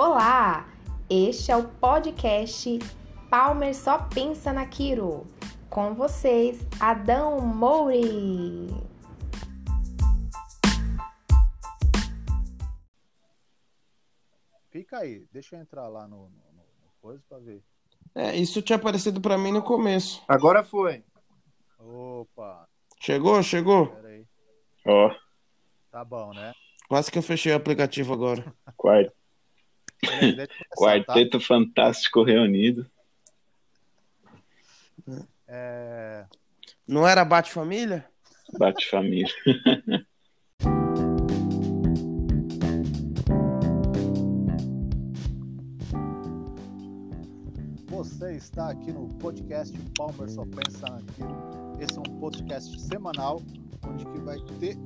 Olá! Este é o podcast Palmer Só Pensa na Quiro. Com vocês, Adão Mouri. Fica aí, deixa eu entrar lá no, no, no coisa pra ver. É, isso tinha aparecido pra mim no começo. Agora foi. Opa, Chegou? Chegou? pera aí. Ó, Tá bom, né? Quase que eu fechei o aplicativo agora. quart- Começar, tá? quarteto fantástico reunido. É, Não era Bate Família? Bate família. Você está aqui no podcast Palmer Só Pensa Naquilo. Esse é um podcast semanal onde que vai ter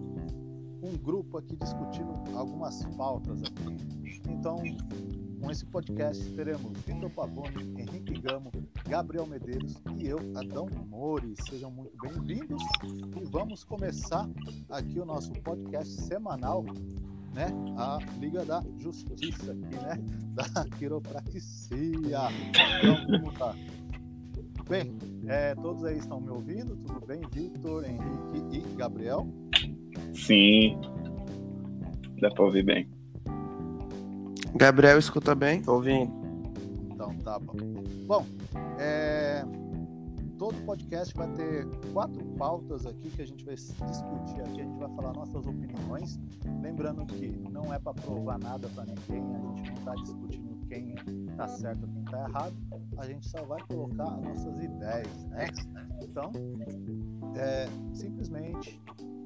um grupo aqui discutindo algumas pautas aqui. Então, com esse podcast teremos Vitor Pavone, Henrique Gamo, Gabriel Medeiros e eu, Adão Mori. Sejam muito bem-vindos e vamos começar aqui o nosso podcast semanal, né? A Liga da Justiça aqui, né? Da quiropraxia. Então, vamos lá. Bem, é, todos aí estão me ouvindo? Tudo bem? Vitor, Henrique e Gabriel? Sim. Dá pra ouvir bem. Gabriel escuta bem? Tô ouvindo. Então, tá bom. Bom, é, todo podcast vai ter quatro pautas aqui que a gente vai discutir aqui. A gente vai falar nossas opiniões. Lembrando que não é para provar nada para ninguém, a gente não está discutindo quem tá certo quem tá errado. A gente só vai colocar as nossas ideias, né? Então, é simplesmente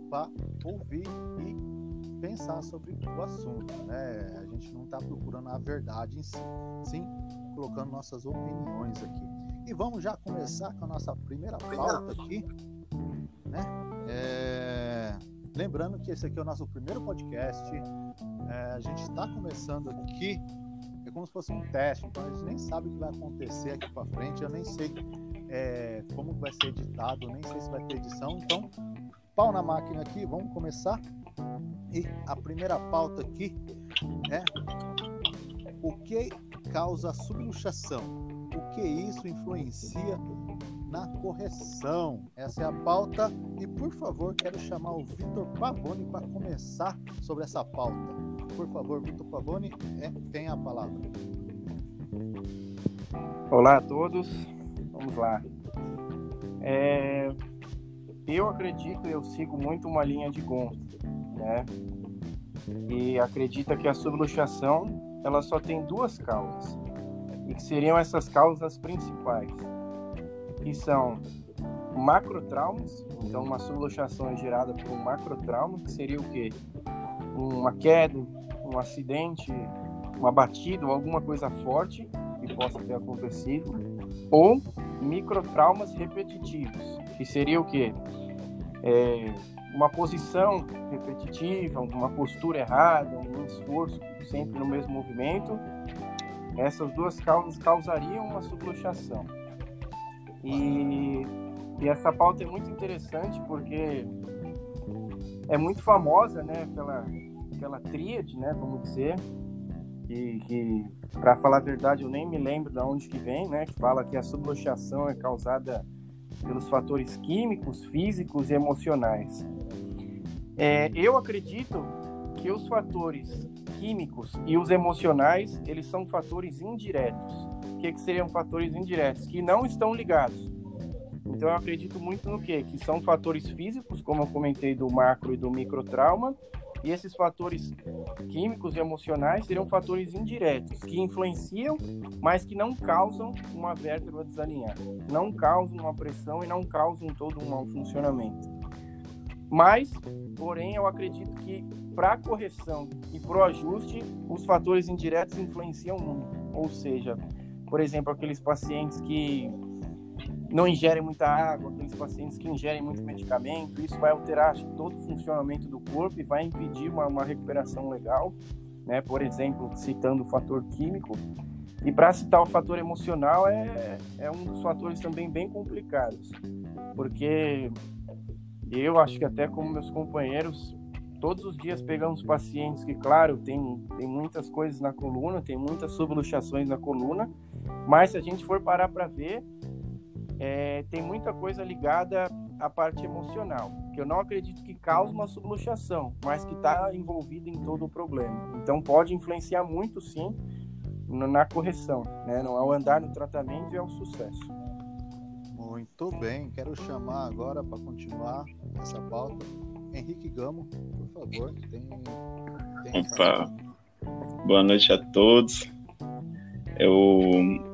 para ouvir e pensar sobre o assunto, né? A gente não está procurando a verdade em si, sim colocando nossas opiniões aqui. E vamos já começar com a nossa primeira pauta aqui, né? É, Lembrando que esse aqui é o nosso primeiro podcast. É, a gente está começando aqui, é como se fosse um teste, então a gente nem sabe o que vai acontecer aqui para frente. Eu nem sei é, como vai ser editado, nem sei se vai ter edição. Então, pau na máquina aqui, vamos começar. E a primeira pauta aqui é o que causa subluxação? O que isso influencia na correção? Essa é a pauta. E por favor, quero chamar o Vitor Pavone para começar sobre essa pauta. Por favor, Vitor Pavone, é, tem a palavra. Olá a todos. Vamos lá. É, Eu acredito, eu sigo muito uma linha de Gonzo, né? E acredita que a subluxação ela só tem duas causas e que seriam essas causas principais, que são macrotraumas. Então, uma subluxação é gerada por um macrotrauma, que seria o quê? Uma queda, um acidente, uma batida ou alguma coisa forte que possa ter acontecido, ou microtraumas repetitivos, que seria o quê? É, uma posição repetitiva, uma postura errada, um esforço sempre no mesmo movimento. Essas duas causas causariam uma subluxação. E, e essa pauta é muito interessante porque é muito famosa, né? Aquela, aquela tríade, né? Vamos dizer, que, que para falar a verdade eu nem me lembro de onde que vem, né? Que fala que a subluxação é causada pelos fatores químicos, físicos e emocionais. É, eu acredito que os fatores químicos e os emocionais eles são fatores indiretos. O que, que seriam fatores indiretos? Que não estão ligados. Então eu acredito muito no que? Que são fatores físicos, como eu comentei do macro e do microtrauma, e esses fatores químicos e emocionais seriam fatores indiretos, que influenciam, mas que não causam uma vértebra desalinhada, não causam uma pressão e não causam todo um mau funcionamento. Mas, porém, eu acredito que para a correção e para o ajuste, os fatores indiretos influenciam muito. Ou seja, por exemplo, aqueles pacientes que não ingerem muita água, aqueles pacientes que ingerem muito medicamento, isso vai alterar todo o funcionamento do corpo e vai impedir uma, uma recuperação legal, né? Por exemplo, citando o fator químico. E para citar o fator emocional é, é um dos fatores também bem complicados, porque eu acho que até como meus companheiros todos os dias pegamos pacientes que, claro, tem, tem muitas coisas na coluna, tem muitas subluxações na coluna, mas se a gente for parar para ver, é, tem muita coisa ligada à parte emocional, que eu não acredito que cause uma subluxação, mas que está envolvida em todo o problema. Então pode influenciar muito, sim, na correção, né? Não é o andar no tratamento e é o sucesso. Muito bem, quero chamar agora para continuar essa pauta Henrique Gamo, por favor. Tem, tem Opa, boa noite a todos. Eu,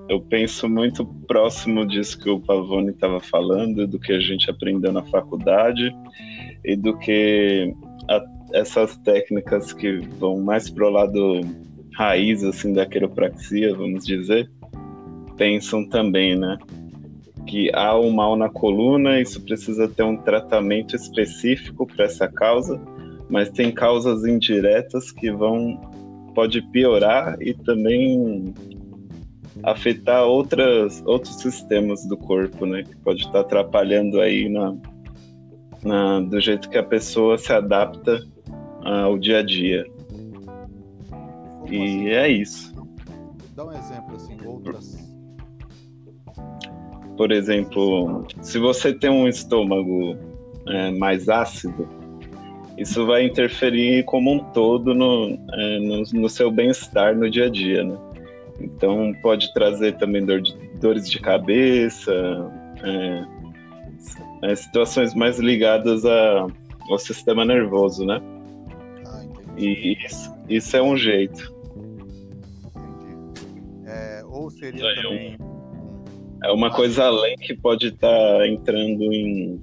eu penso muito próximo disso que o Pavone estava falando, do que a gente aprendeu na faculdade e do que a, essas técnicas que vão mais para o lado raiz assim da quiropraxia, vamos dizer, pensam também, né? Que há um mal na coluna, isso precisa ter um tratamento específico para essa causa, mas tem causas indiretas que vão pode piorar e também afetar outras, outros sistemas do corpo, né? Que pode estar atrapalhando aí na, na, do jeito que a pessoa se adapta ao dia a dia. Como e assim? é isso. Dá um exemplo, assim, outras. Por exemplo, se você tem um estômago é, mais ácido, isso vai interferir como um todo no, é, no, no seu bem-estar no dia a dia, né? Então pode trazer também dor de, dores de cabeça, é, é, situações mais ligadas a, ao sistema nervoso, né? Ah, e isso, isso, é um jeito. Entendi. É, ou seria é também. É uma coisa além que pode estar tá entrando em.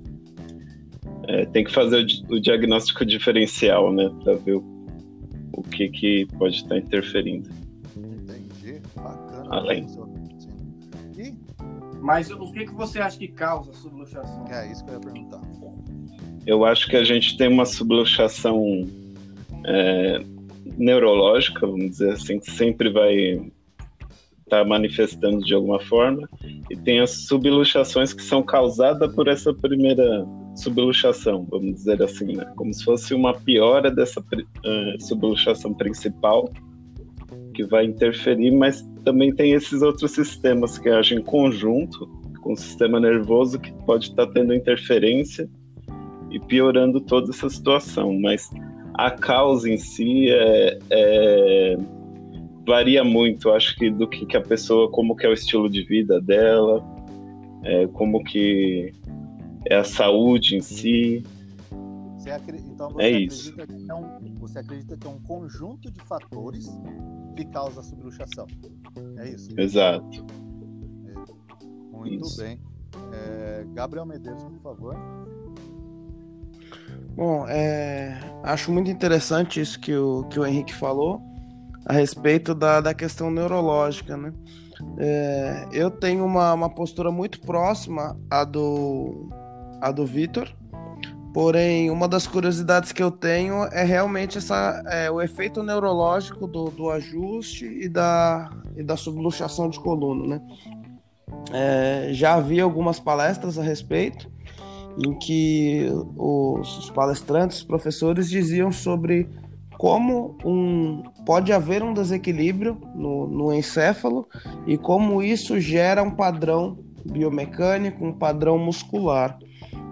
É, tem que fazer o, o diagnóstico diferencial, né? Para ver o, o que, que pode estar tá interferindo além. E? Mas o que, que você acha que causa a subluxação? É isso que eu ia perguntar. Eu acho que a gente tem uma subluxação é, neurológica, vamos dizer assim, que sempre vai estar tá manifestando de alguma forma, e tem as subluxações que são causadas por essa primeira subluxação, vamos dizer assim, né? como se fosse uma piora dessa uh, subluxação principal que vai interferir, mas também tem esses outros sistemas que agem em conjunto com o sistema nervoso que pode estar tendo interferência e piorando toda essa situação. Mas a causa em si é, é, varia muito, acho que do que, que, a pessoa, como que é o estilo de vida dela, é, como que é a saúde em si. Você acredita, então você é acredita isso. Que é um, você acredita que é um conjunto de fatores que causa a subluxação. É isso? Exato. É. Muito isso. bem. É, Gabriel Medeiros, por favor. Bom, é, acho muito interessante isso que o, que o Henrique falou a respeito da, da questão neurológica, né? É, eu tenho uma, uma postura muito próxima à do, à do Vitor, Porém, uma das curiosidades que eu tenho é realmente essa, é, o efeito neurológico do, do ajuste e da, e da subluxação de coluna, né? É, já havia algumas palestras a respeito em que os, os palestrantes, os professores diziam sobre como um, pode haver um desequilíbrio no, no encéfalo e como isso gera um padrão biomecânico, um padrão muscular.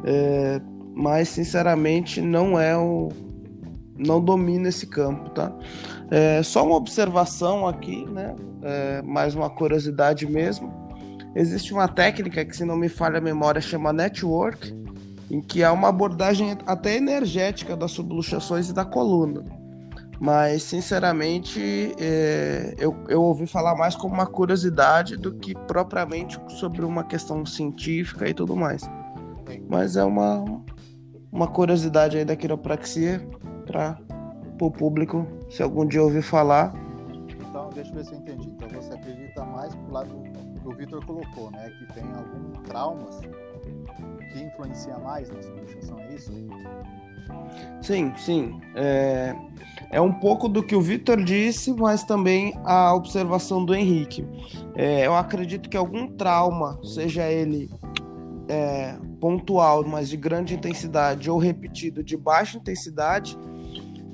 É, mas sinceramente não é o. não domina esse campo, tá? É, só uma observação aqui, né? É, mais uma curiosidade mesmo. Existe uma técnica que, se não me falha a memória, chama network, em que há uma abordagem até energética das subluxações e da coluna. Mas, sinceramente, é, eu, eu ouvi falar mais como uma curiosidade do que propriamente sobre uma questão científica e tudo mais. Mas é uma, uma curiosidade aí da quiropraxia para o público, se algum dia ouvir falar. Então, deixa eu ver se eu entendi. Então, você acredita mais pro lado que o Vitor colocou, né? Que tem alguns traumas que influencia mais na substituição, é isso? Sim, sim. É, é um pouco do que o Vitor disse, mas também a observação do Henrique. É, eu acredito que algum trauma, seja ele é, pontual, mas de grande intensidade, ou repetido de baixa intensidade,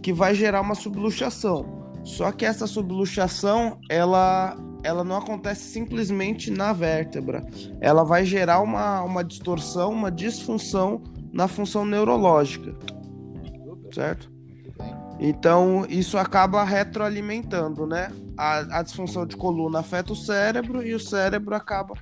que vai gerar uma subluxação. Só que essa subluxação, ela, ela não acontece simplesmente na vértebra. Ela vai gerar uma, uma distorção, uma disfunção na função neurológica. Certo? Então, isso acaba retroalimentando, né? A, a disfunção de coluna afeta o cérebro e o cérebro acaba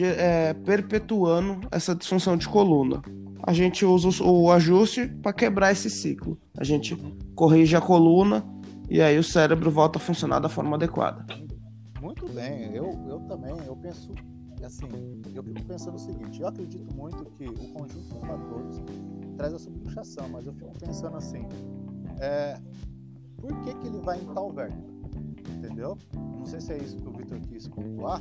é, perpetuando essa disfunção de coluna. A gente usa o, ajuste para quebrar esse ciclo. A gente corrige a coluna e aí o cérebro volta a funcionar da forma adequada. Muito bem, eu, eu também, eu penso assim, eu fico pensando o seguinte, eu acredito muito que o conjunto de fatores traz a subluxação, mas eu fico pensando assim, é, por que que ele vai em tal vértebra? Entendeu? Não sei se é isso que o Victor quis pontuar,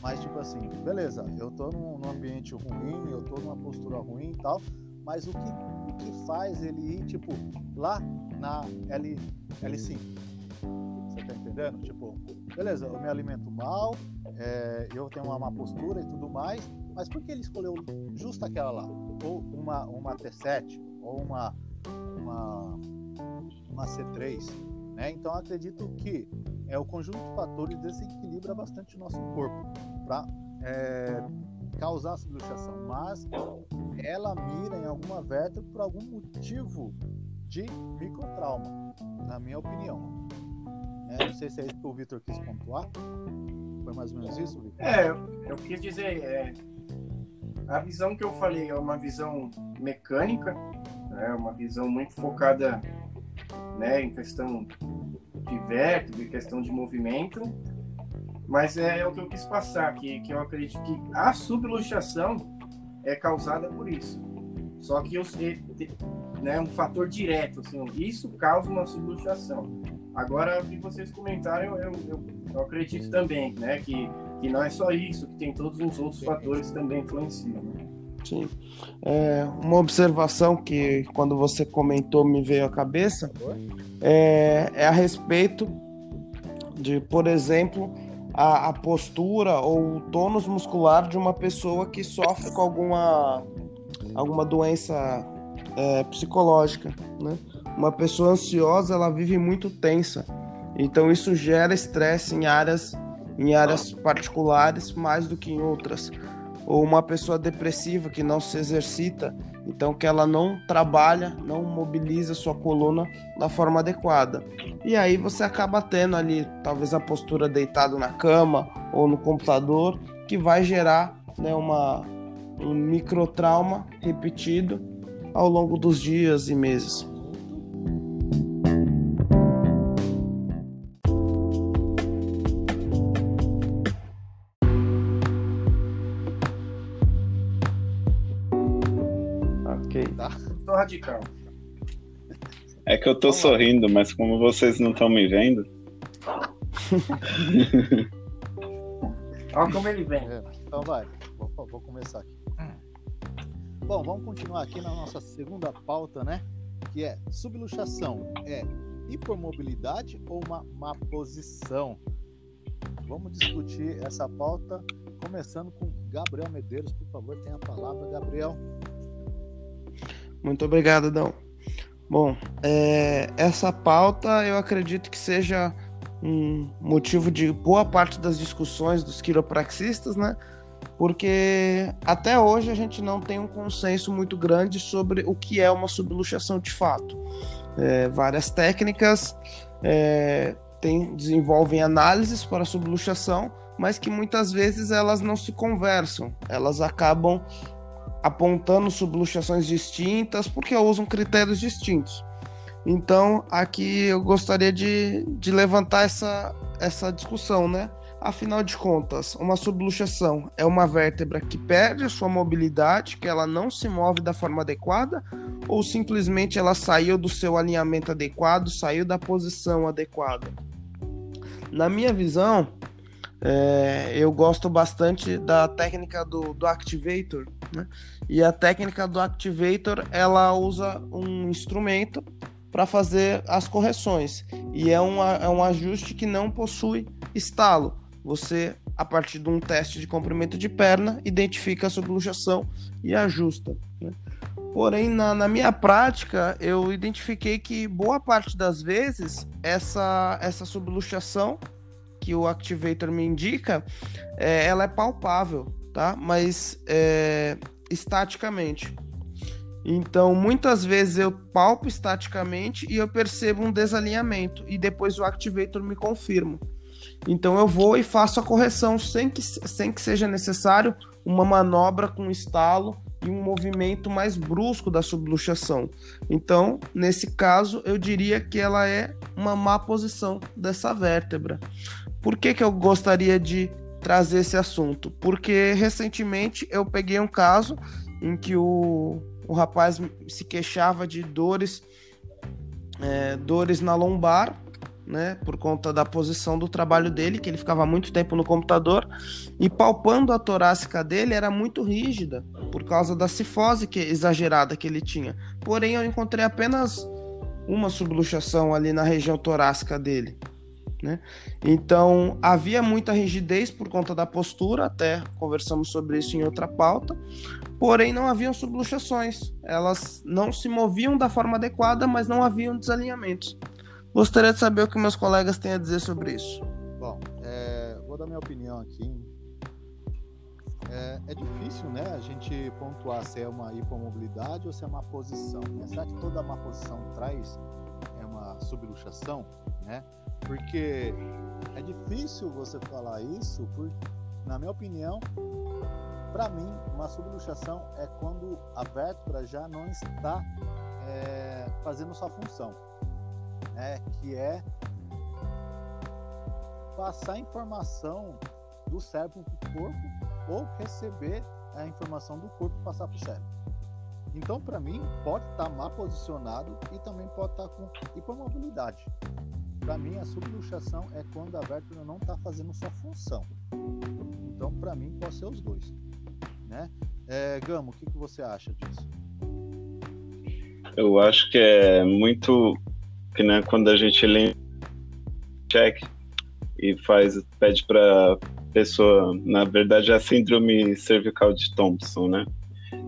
mas tipo assim, beleza, eu tô num, num ambiente ruim, eu tô numa postura ruim e tal, mas o que, o que faz ele ir, tipo, lá na L, L5? Você tá entendendo? Tipo, beleza, eu me alimento mal, é, eu tenho uma má postura e tudo mais, mas por que ele escolheu justo aquela lá? Ou uma, uma T7, ou uma, uma, uma C3, né? Então acredito que é o conjunto de fatores desequilibra bastante o nosso corpo para é, causar subluxação, mas ela mira em alguma vértebra por algum motivo de microtrauma, na minha opinião. É, não sei se é isso que o Vitor quis pontuar. Foi mais ou menos isso, Vitor? É, eu quis dizer, é, a visão que eu falei é uma visão mecânica, é né, uma visão muito focada né, em questão de vértigo, em questão de movimento, mas é, é, o que eu quis passar, que, que eu acredito que a subluxação é causada por isso. Só que eu sei, né, um fator direto, assim, isso causa uma subluxação. Agora, que vocês comentaram, eu, eu, eu, acredito também, né, que, que não é só isso, que tem todos os outros fatores que também influenciam. Né? Sim. É, uma observação que, quando você comentou, me veio à cabeça é, é a respeito de, por exemplo, a, a postura ou o tônus muscular de uma pessoa que sofre com alguma, alguma doença é, psicológica, né? Uma pessoa ansiosa, ela vive muito tensa. Então isso gera estresse em áreas em áreas particulares mais do que em outras. Ou uma pessoa depressiva que não se exercita, então que ela não trabalha, não mobiliza sua coluna da forma adequada. E aí você acaba tendo ali talvez a postura deitado na cama ou no computador, que vai gerar né, uma, um microtrauma repetido ao longo dos dias e meses. Radical. É que eu tô Vamos sorrindo, lá. mas como vocês não estão me vendo. Olha como ele vem. É, então vai, vou, vou começar aqui. Bom, vamos continuar aqui na nossa segunda pauta, né? Que é subluxação. É hipermobilidade ou uma má posição? Vamos discutir essa pauta, começando com Gabriel Medeiros. Por favor, tenha a palavra, Gabriel. Muito obrigado, Dão. Bom, é, essa pauta eu acredito que seja um motivo de boa parte das discussões dos quiropraxistas, né? Porque até hoje a gente não tem um consenso muito grande sobre o que é uma subluxação de fato. É, várias técnicas é, tem, desenvolvem análises para subluxação, mas que muitas vezes elas não se conversam, elas acabam apontando subluxações distintas porque usam critérios distintos. Então, aqui eu gostaria de, de levantar essa, essa discussão, né? Afinal de contas, uma subluxação é uma vértebra que perde a sua mobilidade, que ela não se move da forma adequada, ou simplesmente ela saiu do seu alinhamento adequado, saiu da posição adequada? Na minha visão, é, eu gosto bastante da técnica do, do Activator, né? E a técnica do Activator ela usa um instrumento para fazer as correções e é um, é um ajuste que não possui estalo. Você, a partir de um teste de comprimento de perna, identifica a subluxação e ajusta. Né? Porém, na, na, minha prática, eu identifiquei que boa parte das vezes essa, essa subluxação que o Activator me indica, é, ela é palpável, tá? Mas é, estaticamente. Então, muitas vezes eu palpo estaticamente e eu percebo um desalinhamento e depois o Activator me confirma. Então eu vou e faço a correção sem que, sem que seja necessário uma manobra com estalo e um movimento mais brusco da subluxação. Então, nesse caso, eu diria que ela é uma má posição dessa vértebra. Por que, que eu gostaria de trazer esse assunto? Porque recentemente eu peguei um caso em que o, o rapaz se queixava de dores, é, dores na lombar né, por conta da posição do trabalho dele, que ele ficava muito tempo no computador, e palpando a torácica dele era muito rígida, por causa da cifose que, exagerada que ele tinha. Porém, eu encontrei apenas uma subluxação ali na região torácica dele. Né? Então havia muita rigidez por conta da postura, até conversamos sobre isso em outra pauta, porém não haviam subluxações, elas não se moviam da forma adequada, mas não haviam desalinhamentos. Gostaria de saber o que meus colegas têm a dizer sobre isso. Bom, é, vou dar minha opinião aqui. É, é, difícil, né, a gente pontuar se é uma hipomobilidade ou se é uma posição. Né? Será que toda má posição traz é uma subluxação, né? Porque é difícil você falar isso, porque, na minha opinião, para mim, uma subluxação é quando a vértebra já não está é, fazendo sua função né, que é passar informação do cérebro para o corpo ou receber a informação do corpo passar para o cérebro. Então, para mim, pode estar tá mal posicionado e também pode estar tá com hipermobilidade. Para mim, a subluxação é quando a vértebra não está fazendo sua função. Então, para mim, pode ser os dois. Né? É, Gamo, o que, que você acha disso? Eu acho que é muito que né, quando a gente lê check e faz pede para pessoa, na verdade é a síndrome cervical de Thompson, né?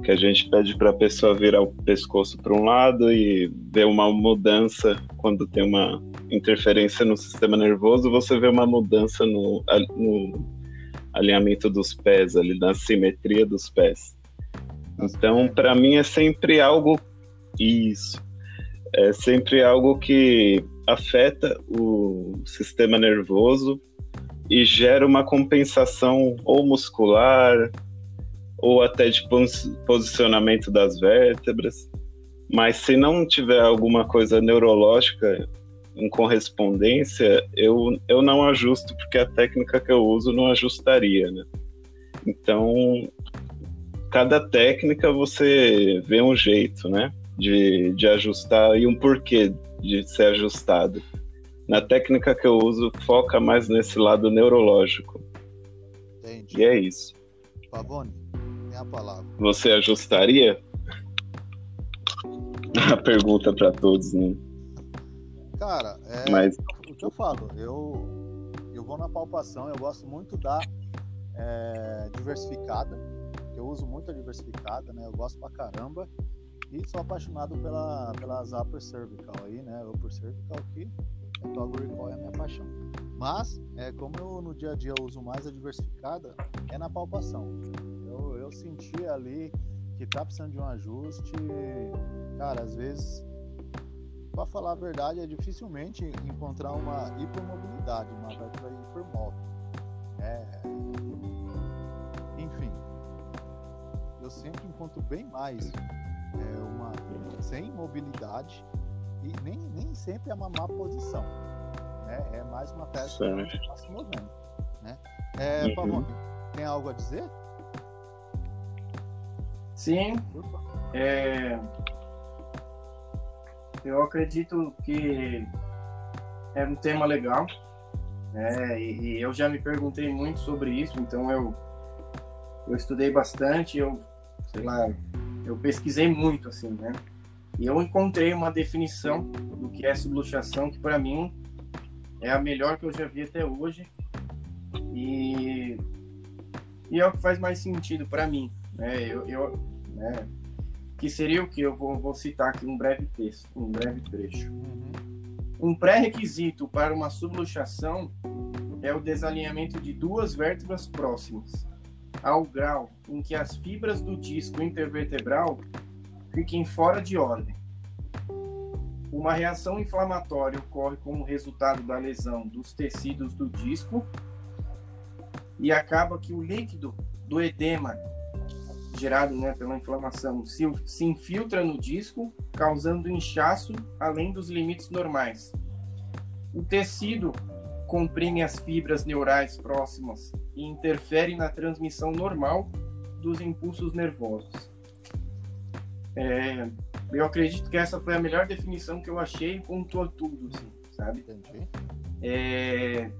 Que a gente pede para a pessoa virar o pescoço para um lado e ver uma mudança quando tem uma interferência no sistema nervoso, você vê uma mudança no, no alinhamento dos pés, ali na simetria dos pés. Então, para mim é sempre algo isso é sempre algo que afeta o sistema nervoso e gera uma compensação ou muscular ou até de posicionamento das vértebras. Mas se não tiver alguma coisa neurológica em correspondência, eu, eu não ajusto, porque a técnica que eu uso não ajustaria, né? Então, cada técnica você vê um jeito, né? de, de ajustar e um porquê de ser ajustado. Na técnica que eu uso, foca mais nesse lado neurológico. Entendi. E é isso. Pavone, palavra. Você ajustaria? A pergunta para todos, né? Cara, é Mas... o que eu falo, eu, eu vou na palpação, eu gosto muito da é, diversificada, eu uso muito a diversificada, né? Eu gosto pra caramba. E sou apaixonado pela, pelas upper cervical aí, né? Upper cervical que é Recall é a minha paixão. Mas, é, como eu no dia a dia uso mais a diversificada, é na palpação. Eu, eu senti ali que tá precisando de um ajuste. Cara, às vezes, para falar a verdade, é dificilmente encontrar uma hipermobilidade, uma vértebra hipermóvel. É... Enfim, eu sempre encontro bem mais é uma sem mobilidade e nem, nem sempre é uma má posição. Né? É mais uma peça que está se movendo. Né? É, uhum. Pavone, tem algo a dizer? Sim. É, eu acredito que é um tema legal. Né? E, e, eu já me perguntei muito sobre isso, então eu, eu estudei bastante, eu, sei lá, eu pesquisei muito, assim, né? E eu encontrei uma definição do que é subluxação que, para mim, é a melhor que eu já vi até hoje. E, e é o que faz mais sentido para mim, né? Eu, eu né? que seria o que? Eu vou, vou citar aqui um breve texto, um breve trecho. Um pré-requisito para uma subluxação é o desalinhamento de duas vértebras próximas, ao grau em que as fibras do disco intervertebral fiquem fora de ordem. Uma reação inflamatória ocorre como resultado da lesão dos tecidos do disco e acaba que o líquido do edema gerado né, pela inflamação se, se infiltra no disco, causando inchaço além dos limites normais. O tecido comprime as fibras neurais próximas e interfere na transmissão normal dos impulsos nervosos. É, eu acredito que essa foi a melhor definição que eu achei e pontuou tudo, assim, sabe? Entendi. É,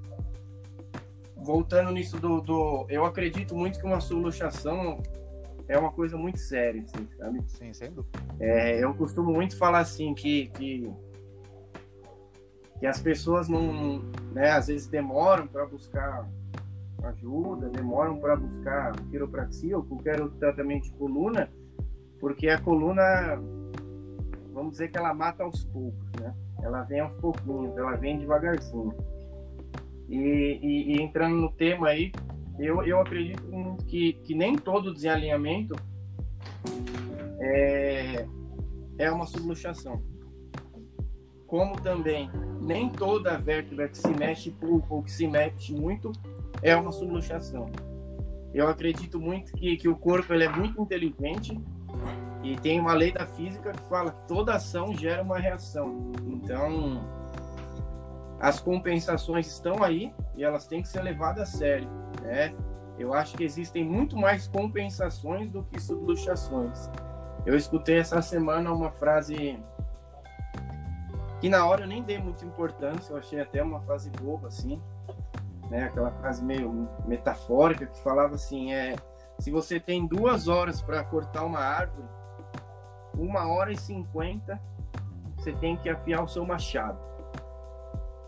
voltando nisso do, do, Eu acredito muito que uma soluchação é uma coisa muito séria, assim, sabe? Sim, sem dúvida. É, eu costumo muito falar assim que, que, que as pessoas não, né, às vezes demoram para buscar ajuda, demoram para buscar quiropraxia ou qualquer outro tratamento de coluna, porque a coluna, vamos dizer que ela mata aos poucos, né? Ela vem aos pouquinhos, ela vem devagarzinho. E, e, e entrando no tema aí, eu, eu acredito que, que nem todo desalinhamento é, é uma subluxação. Como também nem toda vértebra que se mexe pouco ou que se mexe muito é uma subluxação. Eu acredito muito que, que o corpo ele é muito inteligente e tem uma lei da física que fala que toda ação gera uma reação. Então, as compensações estão aí e elas têm que ser levadas a sério né? Eu acho que existem muito mais compensações do que subluxações. Eu escutei essa semana uma frase que na hora eu nem dei muita importância, eu achei até uma frase boba assim, né? Aquela frase meio metafórica que falava assim, é se você tem duas horas para cortar uma árvore, uma hora e cinquenta você tem que afiar o seu machado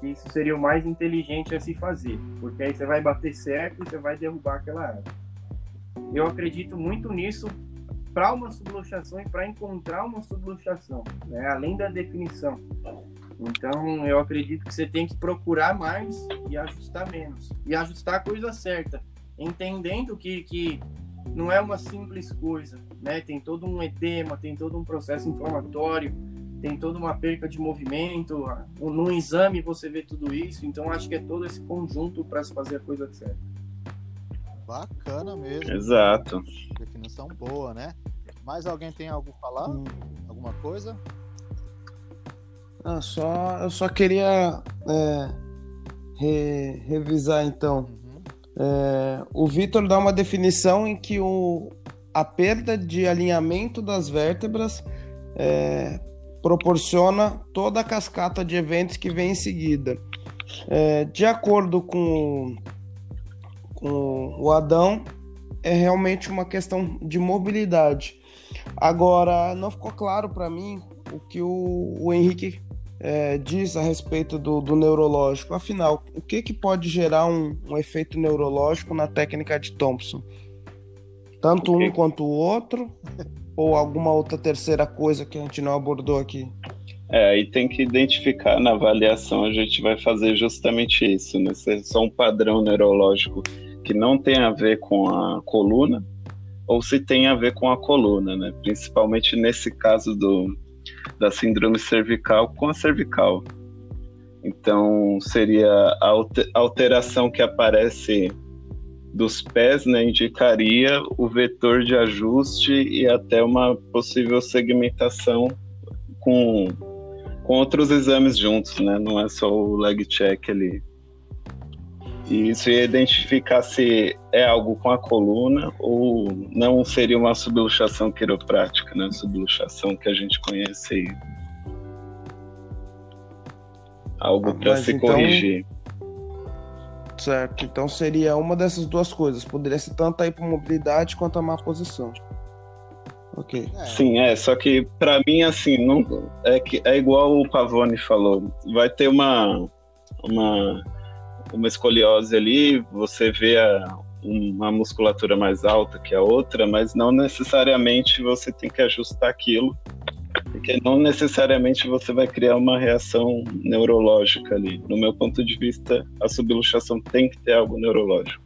que isso seria o mais inteligente a se fazer, porque aí você vai bater certo e você vai derrubar aquela árvore. Eu acredito muito nisso para uma subluxação e para encontrar uma subluxação, né? além da definição. Então, eu acredito que você tem que procurar mais e ajustar menos. E ajustar a coisa certa, entendendo que, que não é uma simples coisa, né? Tem todo um edema, tem todo um processo inflamatório, tem toda uma perca de movimento. No exame você vê tudo isso, então acho que é todo esse conjunto para se fazer a coisa certa. Bacana mesmo. Exato. Definição boa, né? Mais alguém tem algo a falar? Hum. Alguma coisa? Ah, só, eu só queria é, re, revisar então. Uhum. É, o Vitor dá uma definição em que o, a perda de alinhamento das vértebras é, proporciona toda a cascata de eventos que vem em seguida. É, de acordo com, com o Adão, é realmente uma questão de mobilidade. Agora, não ficou claro para mim o que o, o Henrique é, diz a respeito do, do, neurológico. Afinal, o que, que pode gerar um, um efeito neurológico na técnica de Thompson? Tanto um quanto o outro? ou alguma outra terceira coisa que a gente não abordou aqui? É, aí tem que identificar na avaliação, a gente vai fazer justamente isso, né? Se é só um padrão neurológico que não tem a ver com a coluna, ou se tem a ver com a coluna, né? Principalmente nesse caso do, da síndrome cervical com a cervical. Então, seria a alteração que aparece dos pés né, indicaria o vetor de ajuste e até uma possível segmentação com, com outros exames juntos, né? Não é só o leg check ali. E isso ia identificar se é algo com a coluna ou não seria uma subluxação quiroprática, né? Subluxação que a gente conhece aí. Algo para se então... corrigir. Certo, então seria uma dessas duas coisas. Poderia ser tanto aí para mobilidade quanto a má posição. Ok. É. Sim, é, só que para mim, assim, não, é, que, é igual o Pavone falou. Vai ter uma, uma, uma escoliose ali, você vê a, uma musculatura mais alta que a outra, mas não necessariamente você tem que ajustar aquilo, porque não necessariamente você vai criar uma reação neurológica ali. No meu ponto de vista, a subluxação tem que ter algo neurológico.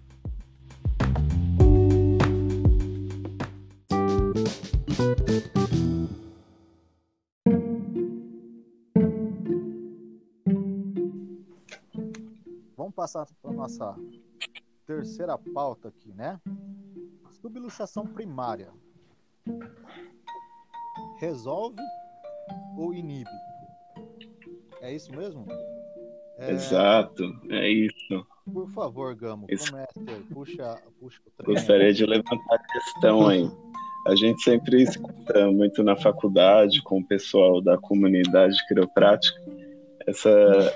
Vamos passar para nossa terceira pauta aqui, né? Subluxação primária. Resolve ou inibe? É isso mesmo? É... Exato, é isso. Por favor, Gamo, isso. comece, puxa, puxa o trem. Gostaria de levantar a questão aí. A gente sempre escuta muito na faculdade com o pessoal da comunidade quiroprática essa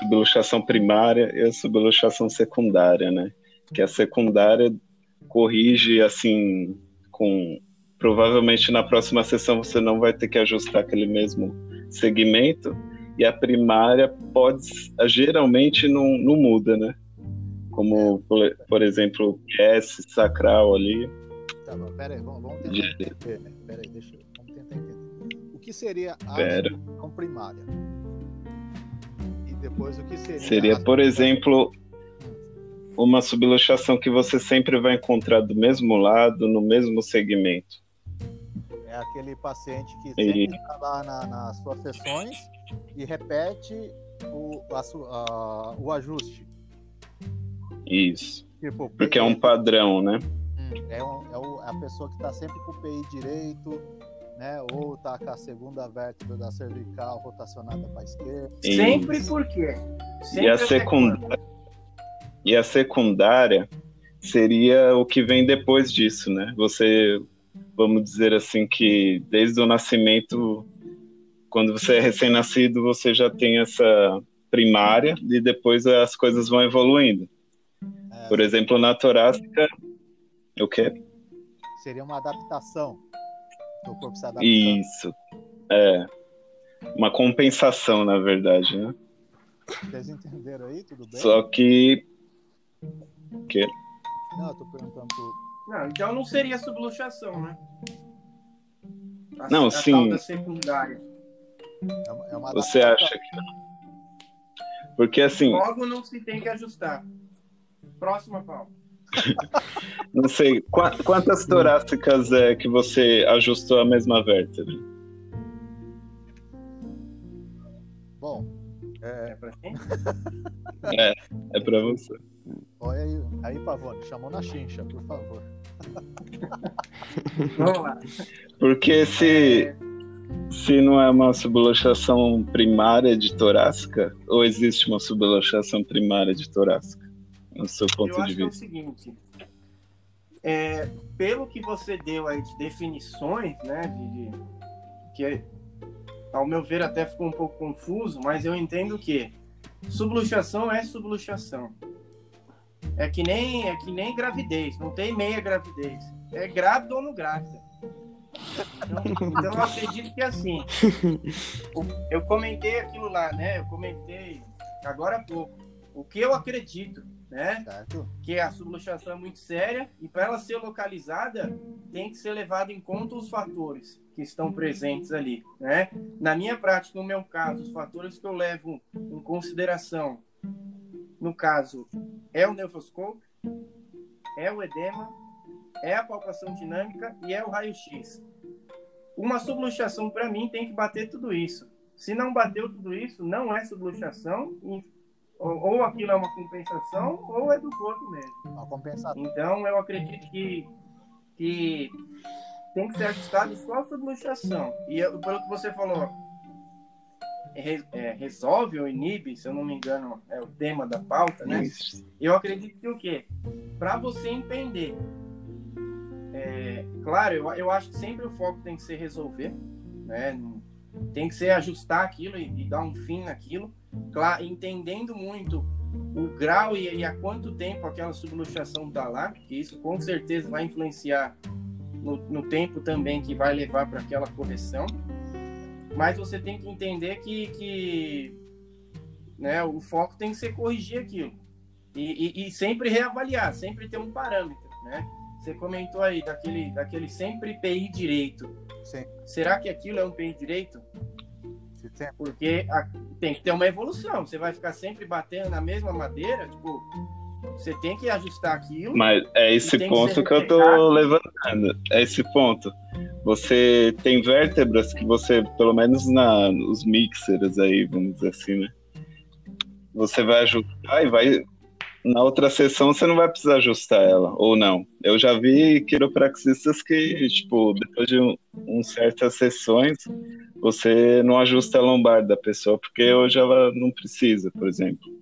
subluxação primária e a subluxação secundária, né? que a secundária corrige assim com provavelmente na próxima sessão você não vai ter que ajustar aquele mesmo segmento e a primária pode geralmente não, não muda, né? Como por, por exemplo o S sacral ali. Tá bom, pera aí, vamos, vamos tentar de... entender. Pera aí, deixa eu, vamos tentar entender. O que seria a com primária? E depois o que seria? Seria, por exemplo, uma subluxação que você sempre vai encontrar do mesmo lado, no mesmo segmento. É aquele paciente que sempre está lá na, nas suas sessões e repete o, a, a, o ajuste. Isso. Tipo, Porque é um padrão, né? Hum, é, um, é, o, é a pessoa que está sempre com o PI direito, né? Ou tá com a segunda vértebra da cervical rotacionada para a esquerda. Sempre por quê? Sempre e a secundária e a secundária seria o que vem depois disso, né? Você, vamos dizer assim, que desde o nascimento, quando você é recém-nascido, você já tem essa primária e depois as coisas vão evoluindo. É, Por exemplo, na torácica, o quê? Seria uma adaptação. O corpo se adaptando. Isso. É. Uma compensação, na verdade, né? Vocês entenderam aí? Tudo bem? Só que que? Não, eu tô perguntando. Não, então não seria subluxação, né? A, não, a sim. secundária. É uma, é uma Você acha que não? Porque assim. Logo não se tem que ajustar. Próxima pauta. não sei. Quantas torácicas é que você ajustou a mesma vértebra? Bom, é, é pra quem? é, é pra você. Olha aí, aí Pavone, chamou na chincha, por favor. Vamos lá. Porque se, se não é uma subluxação primária de torácica, ou existe uma subluxação primária de torácica, no seu ponto Eu de vista? é o seguinte, é, pelo que você deu aí de definições, né, de, de, que ao meu ver até ficou um pouco confuso, mas eu entendo que subluxação é subluxação. É que nem é que nem gravidez, não tem meia gravidez. É grávida ou não grávida. Então, então eu acredito que é assim. Eu comentei aquilo lá, né? Eu comentei agora há pouco. O que eu acredito, né? Certo. Que a subluxação é muito séria e para ela ser localizada tem que ser levado em conta os fatores que estão presentes ali, né? Na minha prática, no meu caso, os fatores que eu levo em consideração no caso, é o nefroscope, é o edema, é a palpação dinâmica e é o raio-x. Uma subluxação, para mim, tem que bater tudo isso. Se não bateu tudo isso, não é subluxação, ou aquilo é uma compensação, ou é do corpo mesmo. Então, eu acredito que, que tem que ser ajustado só a subluxação. E pelo que você falou, é, resolve ou inibe, se eu não me engano, é o tema da pauta, né? Isso. Eu acredito que o quê? Para você entender. É, claro, eu, eu acho que sempre o foco tem que ser resolver, né? Tem que ser ajustar aquilo e, e dar um fim naquilo, claro, entendendo muito o grau e, e há quanto tempo aquela subluxação está lá, que isso com certeza vai influenciar no, no tempo também que vai levar para aquela correção mas você tem que entender que, que né, o foco tem que ser corrigir aquilo. E, e, e, sempre reavaliar, sempre ter um parâmetro, né? Você comentou aí daquele, daquele sempre PI direito. Sim. Será que aquilo é um PI direito? Sim. Porque a, tem que ter uma evolução. Você vai ficar sempre batendo na mesma madeira, tipo, você tem que ajustar aquilo. Mas é esse ponto que, que eu tô levantando. É esse ponto. Você tem vértebras que você, pelo menos na, nos mixers aí, vamos dizer assim, né? Você vai ajustar e vai. Na outra sessão você não vai precisar ajustar ela, ou não. Eu já vi quiropraxistas que, tipo, depois de um, um certas sessões, você não ajusta a lombar da pessoa, porque hoje ela não precisa, por exemplo.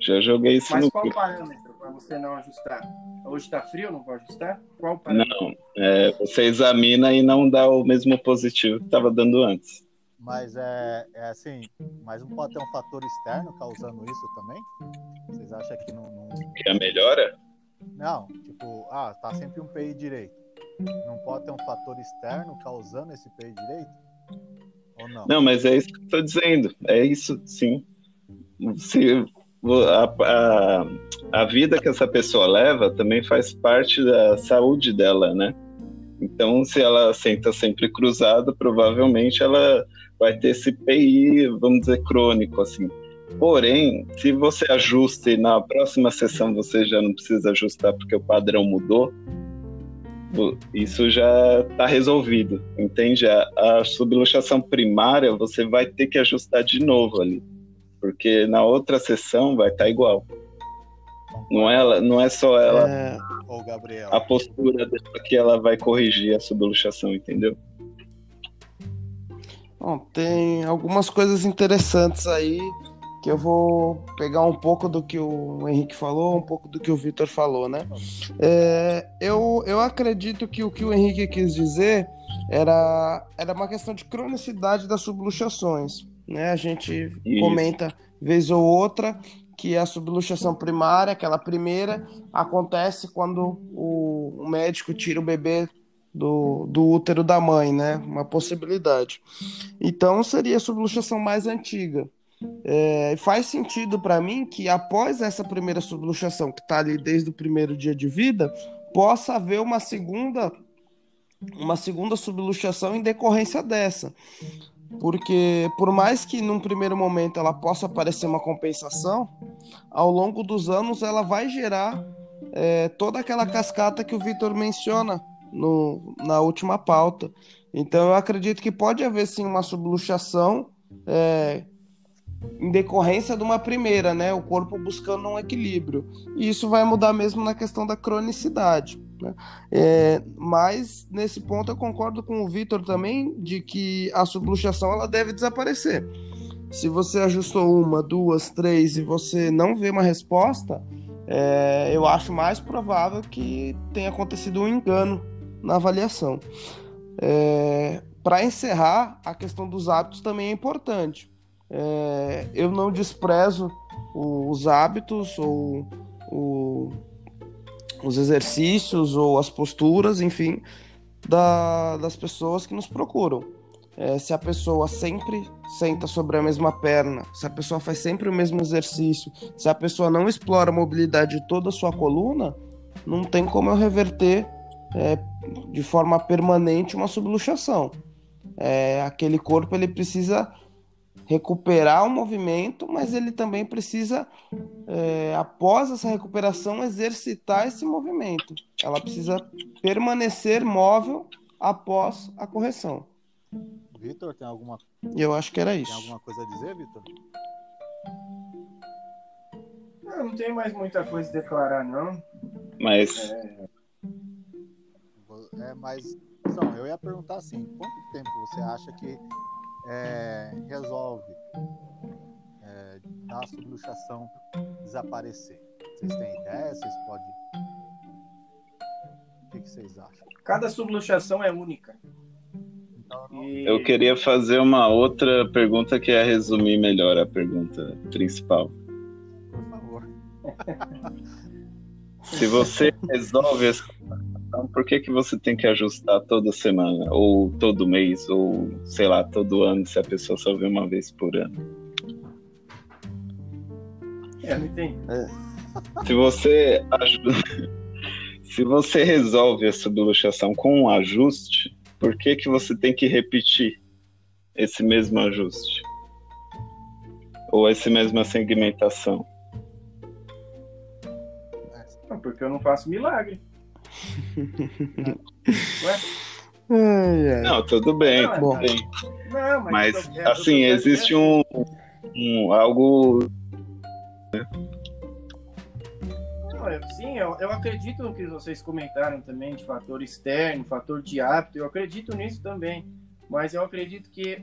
Já joguei isso Mas no qual parâmetro para você não ajustar? Hoje está frio, não vou ajustar? Qual? Não, é, você examina e não dá o mesmo positivo que estava dando antes. Mas é, é assim, mas não pode ter um fator externo causando isso também? Vocês acham que não. não... Que a melhora? Não, tipo, ah, tá sempre um PI direito. Não pode ter um fator externo causando esse PI direito? Ou não? Não, mas é isso que eu tô dizendo. É isso, sim. Se a, a, a vida que essa pessoa leva também faz parte da saúde dela, né? Então, se ela senta sempre cruzada, provavelmente ela vai ter esse PI, vamos dizer, crônico, assim. Porém, se você ajusta e na próxima sessão você já não precisa ajustar porque o padrão mudou, isso já está resolvido, entende? A, a subluxação primária você vai ter que ajustar de novo ali porque na outra sessão vai estar tá igual. Não é, não é só ela, é... a postura dela que ela vai corrigir a subluxação, entendeu? Bom, tem algumas coisas interessantes aí que eu vou pegar um pouco do que o Henrique falou, um pouco do que o Vitor falou, né? É, eu, eu acredito que o que o Henrique quis dizer era, era uma questão de cronicidade das subluxações né? A gente Isso. comenta vez ou outra que a subluxação primária, aquela primeira, acontece quando o, o médico tira o bebê do, do útero da mãe, né? Uma possibilidade. Então seria a subluxação mais antiga. É, faz sentido para mim que após essa primeira subluxação, que está ali desde o primeiro dia de vida, possa haver uma segunda uma segunda subluxação em decorrência dessa porque por mais que num primeiro momento ela possa parecer uma compensação, ao longo dos anos ela vai gerar é, toda aquela cascata que o Vitor menciona no, na última pauta. Então eu acredito que pode haver sim uma subluxação é, em decorrência de uma primeira, né? O corpo buscando um equilíbrio. E isso vai mudar mesmo na questão da cronicidade. Né? É, mas nesse ponto eu concordo com o Vitor também de que a subluxação ela deve desaparecer. Se você ajustou uma, duas, três e você não vê uma resposta, é, eu acho mais provável que tenha acontecido um engano na avaliação. É, Para encerrar, a questão dos hábitos também é importante. É, eu não desprezo os hábitos ou o, os exercícios ou as posturas, enfim, da, das pessoas que nos procuram. É, se a pessoa sempre senta sobre a mesma perna, se a pessoa faz sempre o mesmo exercício, se a pessoa não explora a mobilidade de toda a sua coluna, não tem como eu reverter é, de forma permanente uma subluxação. É, aquele corpo ele precisa recuperar o movimento, mas ele também precisa, é, após essa recuperação, exercitar esse movimento. Ela precisa permanecer móvel após a correção. Vitor, tem alguma? Eu acho que era isso. Tem alguma coisa a dizer, Vitor? Não, não tem mais muita coisa a declarar, não. Mas. É, é mas. Não, eu ia perguntar assim: quanto tempo você acha que é, resolve é, da subluxação desaparecer? Vocês têm ideia? Vocês podem. O que, que vocês acham? Cada subluxação é única. Então, e... Eu queria fazer uma outra pergunta que é resumir melhor a pergunta principal. Por favor. Se você resolve essa então, por que, que você tem que ajustar toda semana, ou todo mês, ou sei lá, todo ano, se a pessoa só vê uma vez por ano? É, não entendi. É. se você se você resolve a subluxação com um ajuste, por que que você tem que repetir esse mesmo ajuste? Ou essa mesma segmentação? Porque eu não faço milagre. Ué? Não, tudo bem, não, tudo bem. Não, mas, mas assim, existe um, um algo. Não, sim, eu, eu acredito no que vocês comentaram também de fator externo, fator de hábito, eu acredito nisso também. Mas eu acredito que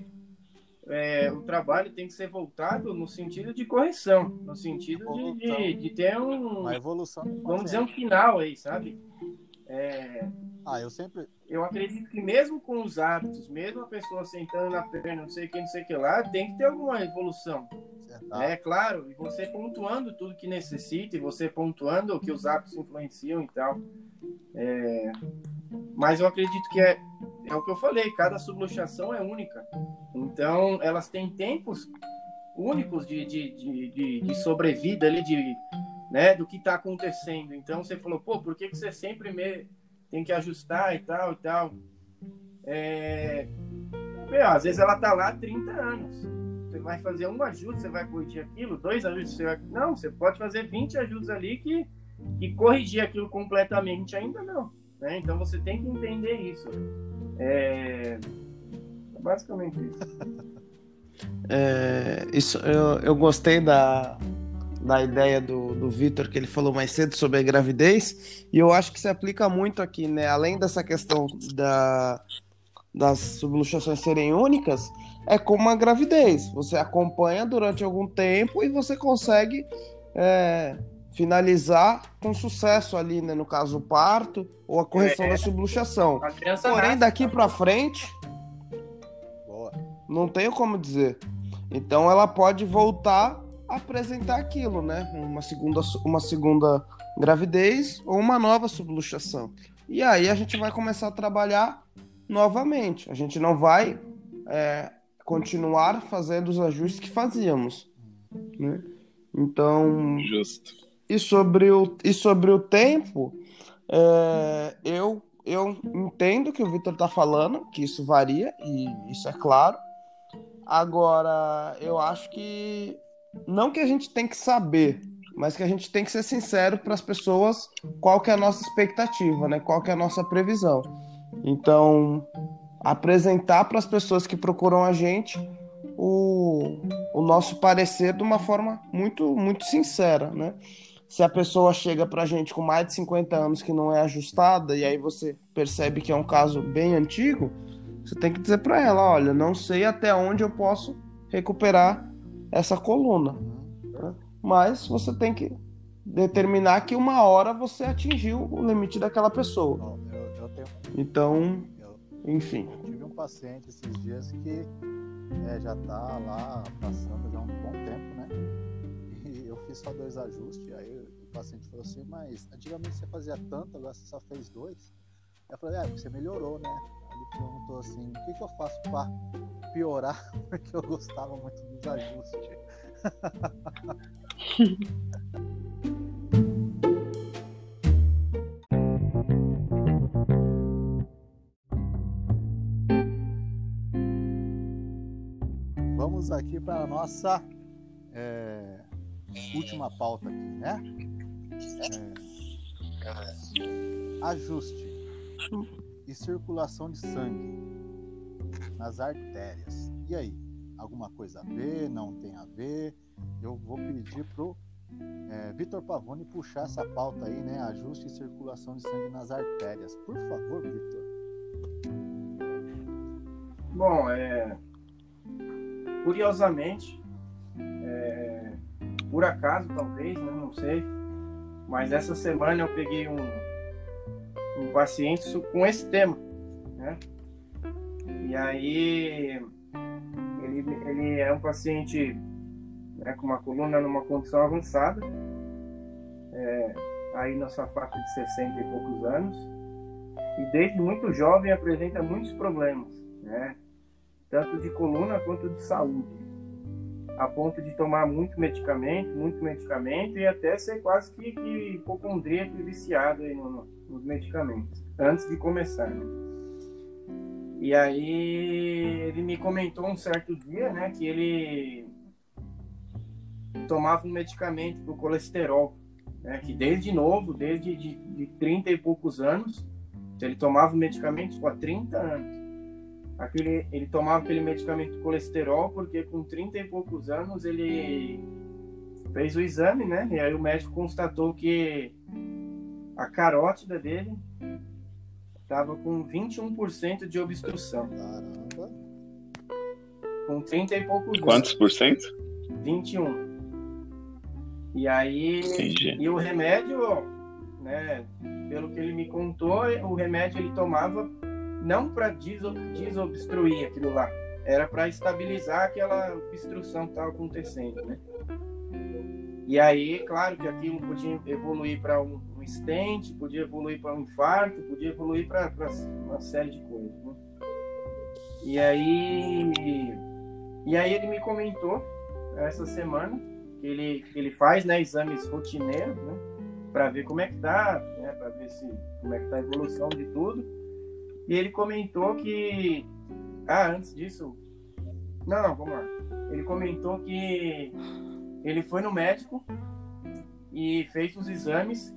é, o trabalho tem que ser voltado no sentido de correção, no sentido de, de, de ter um. Uma evolução. Vamos dizer um final aí, sabe? É, ah, eu sempre. Eu acredito que mesmo com os hábitos, mesmo a pessoa sentando na perna, não sei o que, não sei o que lá, tem que ter alguma evolução. É claro, e você pontuando tudo que necessita, e você pontuando o que os hábitos influenciam e tal. É, mas eu acredito que é, é o que eu falei, cada subluxação é única. Então, elas têm tempos únicos de, de, de, de, de sobrevida ali, de, né, do que está acontecendo. Então, você falou, pô, por que, que você sempre me... tem que ajustar e tal e tal? É... às vezes ela tá lá há 30 anos. Você vai fazer um ajuste, você vai corrigir aquilo, dois ajustes, você vai... Não, você pode fazer 20 ajustes ali que, que corrigir aquilo completamente ainda não. Né? Então você tem que entender isso. É, é basicamente isso. É, isso eu, eu gostei da, da ideia do, do Vitor que ele falou mais cedo sobre a gravidez, e eu acho que se aplica muito aqui, né? Além dessa questão da, das subluxações serem únicas, é como a gravidez. Você acompanha durante algum tempo e você consegue é, finalizar com sucesso ali, né? No caso, o parto ou a correção é, da subluxação. Porém, daqui para frente, Boa. não tenho como dizer. Então, ela pode voltar apresentar aquilo, né? Uma segunda, uma segunda gravidez ou uma nova subluxação. E aí a gente vai começar a trabalhar novamente. A gente não vai é, continuar fazendo os ajustes que fazíamos. Né? Então. Justo. E sobre o, e sobre o tempo, é, eu, eu entendo que o Vitor está falando, que isso varia, e isso é claro. Agora, eu acho que não que a gente tem que saber, mas que a gente tem que ser sincero para as pessoas qual que é a nossa expectativa, né? Qual que é a nossa previsão. Então, apresentar para as pessoas que procuram a gente o, o nosso parecer de uma forma muito muito sincera, né? se a pessoa chega pra gente com mais de 50 anos que não é ajustada, e aí você percebe que é um caso bem antigo, você tem que dizer para ela, olha, não sei até onde eu posso recuperar essa coluna. Né? Mas você tem que determinar que uma hora você atingiu o limite daquela pessoa. Eu, eu tenho... Então, enfim. Eu tive um paciente esses dias que é, já está lá passando já um bom tempo, né? E eu fiz só dois ajustes, aí paciente falou assim, mas antigamente você fazia tanto, agora você só fez dois. Eu falei, é, você melhorou, né? Ele perguntou assim, o que, que eu faço para piorar? Porque eu gostava muito dos ajustes. Vamos aqui para a nossa é, última pauta aqui, né? É. Ajuste e circulação de sangue nas artérias. E aí? Alguma coisa a ver? Não tem a ver? Eu vou pedir pro é, Vitor Pavone puxar essa pauta aí, né? Ajuste e circulação de sangue nas artérias. Por favor, Vitor. Bom, é... curiosamente, é... por acaso talvez, né? não sei, mas essa semana eu peguei um, um paciente com esse tema, né? E aí ele, ele é um paciente né, com uma coluna numa condição avançada, é, aí na sua faixa de 60 e poucos anos, e desde muito jovem apresenta muitos problemas, né? Tanto de coluna quanto de saúde. A ponto de tomar muito medicamento, muito medicamento e até ser quase que, que hipocondríaco e viciado aí no, nos medicamentos, antes de começar, né? E aí ele me comentou um certo dia, né, que ele tomava um medicamento para o colesterol, né, que desde novo, desde de, de 30 e poucos anos, ele tomava o medicamento há 30 anos aquele, ele tomava aquele medicamento de colesterol porque com 30 e poucos anos ele fez o exame, né? E aí o médico constatou que a carótida dele estava com 21% de obstrução. Caramba. Com 30 e poucos Quantos anos. por cento? 21. E aí, Entendi. e o remédio, né, pelo que ele me contou, o remédio ele tomava não para desobstruir aquilo lá, era para estabilizar aquela obstrução que estava acontecendo, né? E aí, claro que aquilo podia evoluir para um, um podia evoluir para um infarto, podia evoluir para uma série de coisas, né? E aí, e aí ele me comentou essa semana que ele, que ele faz, né, exames rotineiros, né, para ver como é que tá, né, para ver se como é que tá a evolução de tudo. E ele comentou que. Ah, antes disso. Não, não, vamos lá. Ele comentou que ele foi no médico e fez os exames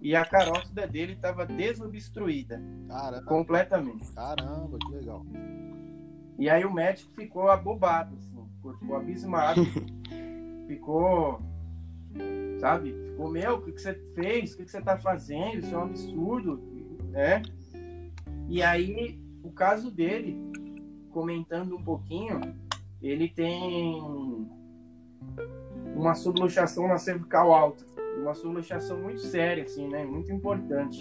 e a carótida dele estava desobstruída Caramba, completamente. caramba, que legal. E aí o médico ficou abobado, assim, ficou, ficou abismado, ficou, sabe, ficou, meu, o que, que você fez? O que, que você tá fazendo? Isso é um absurdo, né? E aí, o caso dele, comentando um pouquinho, ele tem uma subluxação na cervical alta, uma subluxação muito séria, assim, né? Muito importante.